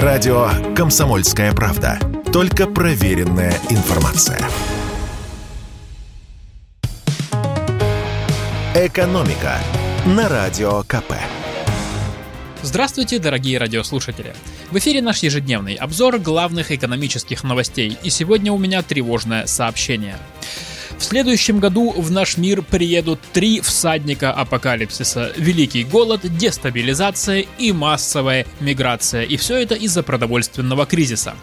Радио «Комсомольская правда». Только проверенная информация. «Экономика» на Радио КП. Здравствуйте, дорогие радиослушатели! В эфире наш ежедневный обзор главных экономических новостей, и сегодня у меня тревожное сообщение – в следующем году в наш мир приедут три всадника апокалипсиса. Великий голод, дестабилизация и массовая миграция. И все это из-за продовольственного кризиса.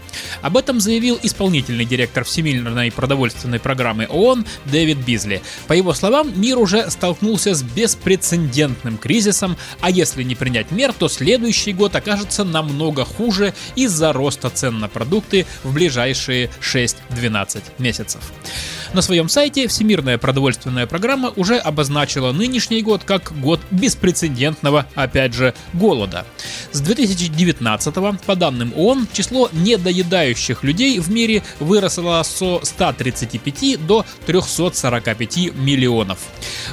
Об этом заявил исполнительный директор Всемирной продовольственной программы ООН Дэвид Бизли. По его словам, мир уже столкнулся с беспрецедентным кризисом, а если не принять мер, то следующий год окажется намного хуже из-за роста цен на продукты в ближайшие 6-12 месяцев. На своем сайте Всемирная продовольственная программа уже обозначила нынешний год как год беспрецедентного, опять же, голода. С 2019 по данным ООН, число недоедающих людей в мире выросло со 135 до 345 миллионов.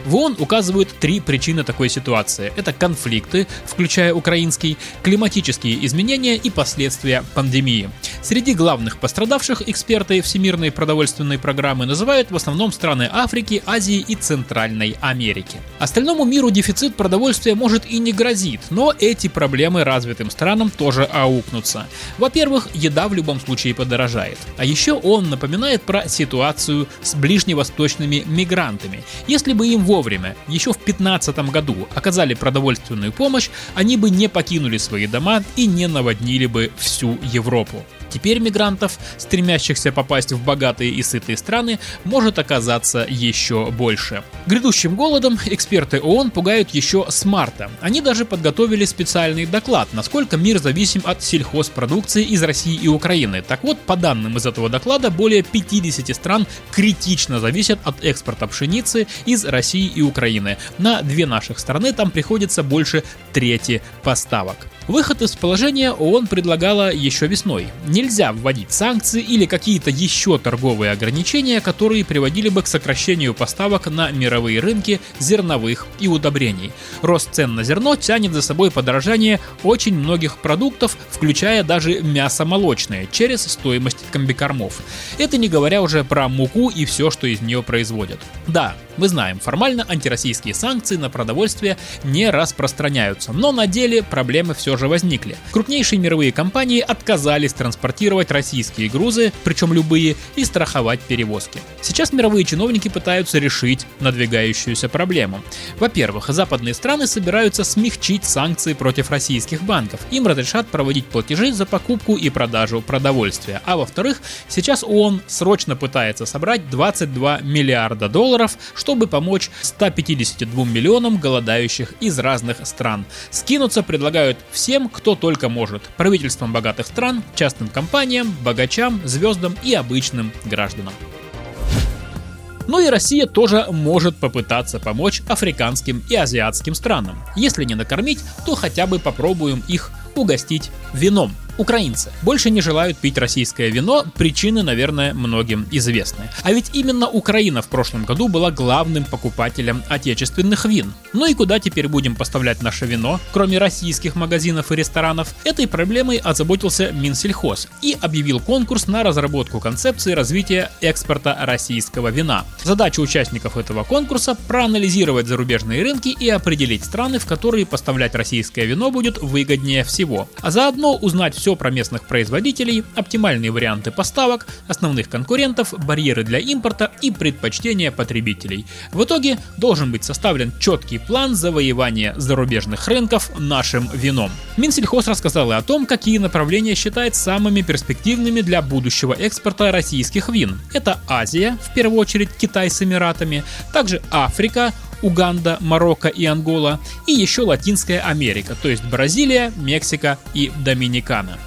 В ООН указывают три причины такой ситуации. Это конфликты, включая украинский, климатические изменения и последствия пандемии. Среди главных пострадавших эксперты Всемирной продовольственной программы называют в основном страны Африки, Азии и Центральной Америки. Остальному миру дефицит продовольствия может и не грозит, но эти проблемы развитым странам тоже аукнутся. Во-первых, еда в любом случае подорожает. А еще он напоминает про ситуацию с ближневосточными мигрантами. Если бы им вовремя, еще в 2015 году, оказали продовольственную помощь, они бы не покинули свои дома и не наводнили бы всю Европу. Теперь мигрантов, стремящихся попасть в богатые и сытые страны, может оказаться еще больше. Грядущим голодом эксперты ООН пугают еще с марта. Они даже подготовили специальный доклад, насколько мир зависим от сельхозпродукции из России и Украины. Так вот, по данным из этого доклада, более 50 стран критично зависят от экспорта пшеницы из России и Украины. На две наших страны там приходится больше трети поставок. Выход из положения ООН предлагала еще весной. Нельзя вводить санкции или какие-то еще торговые ограничения, которые приводили бы к сокращению поставок на мировые рынки зерновых и удобрений. Рост цен на зерно тянет за собой подорожание очень многих продуктов, включая даже мясо молочное, через стоимость комбикормов. Это не говоря уже про муку и все, что из нее производят. Да, мы знаем, формально антироссийские санкции на продовольствие не распространяются, но на деле проблемы все же возникли. Крупнейшие мировые компании отказались транспортировать российские грузы, причем любые, и страховать перевозки. Сейчас мировые чиновники пытаются решить надвигающуюся проблему. Во-первых, западные страны собираются смягчить санкции против российских банков. Им разрешат проводить платежи за покупку и продажу продовольствия. А во-вторых, сейчас ООН срочно пытается собрать 22 миллиарда долларов, чтобы помочь 152 миллионам голодающих из разных стран. Скинуться предлагают всем, кто только может. Правительствам богатых стран, частным компаниям, богачам, звездам и обычным гражданам. Ну и Россия тоже может попытаться помочь африканским и азиатским странам. Если не накормить, то хотя бы попробуем их угостить вином. Украинцы больше не желают пить российское вино, причины, наверное, многим известны. А ведь именно Украина в прошлом году была главным покупателем отечественных вин. Ну и куда теперь будем поставлять наше вино, кроме российских магазинов и ресторанов? Этой проблемой озаботился Минсельхоз и объявил конкурс на разработку концепции развития экспорта российского вина. Задача участников этого конкурса – проанализировать зарубежные рынки и определить страны, в которые поставлять российское вино будет выгоднее всего, а заодно узнать все все про местных производителей, оптимальные варианты поставок, основных конкурентов, барьеры для импорта и предпочтения потребителей. В итоге должен быть составлен четкий план завоевания зарубежных рынков нашим вином. Минсельхоз рассказал и о том, какие направления считает самыми перспективными для будущего экспорта российских вин. Это Азия, в первую очередь Китай с Эмиратами, также Африка, Уганда, Марокко и Ангола, и еще Латинская Америка, то есть Бразилия, Мексика и Доминикана.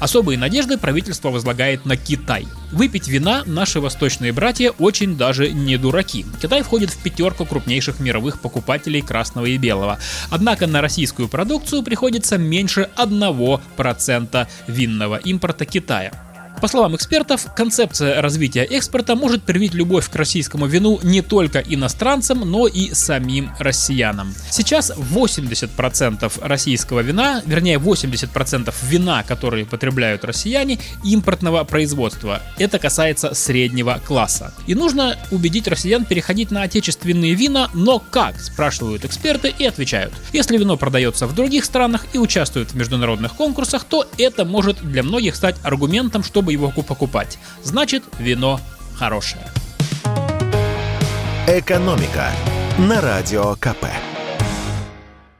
Особые надежды правительство возлагает на Китай. Выпить вина наши восточные братья очень даже не дураки. Китай входит в пятерку крупнейших мировых покупателей красного и белого. Однако на российскую продукцию приходится меньше 1% винного импорта Китая. По словам экспертов, концепция развития экспорта может привить любовь к российскому вину не только иностранцам, но и самим россиянам. Сейчас 80% российского вина, вернее 80% вина, которые потребляют россияне, импортного производства. Это касается среднего класса. И нужно убедить россиян переходить на отечественные вина, но как, спрашивают эксперты и отвечают. Если вино продается в других странах и участвует в международных конкурсах, то это может для многих стать аргументом, чтобы его покупать. Значит, вино хорошее. «Экономика» на Радио КП.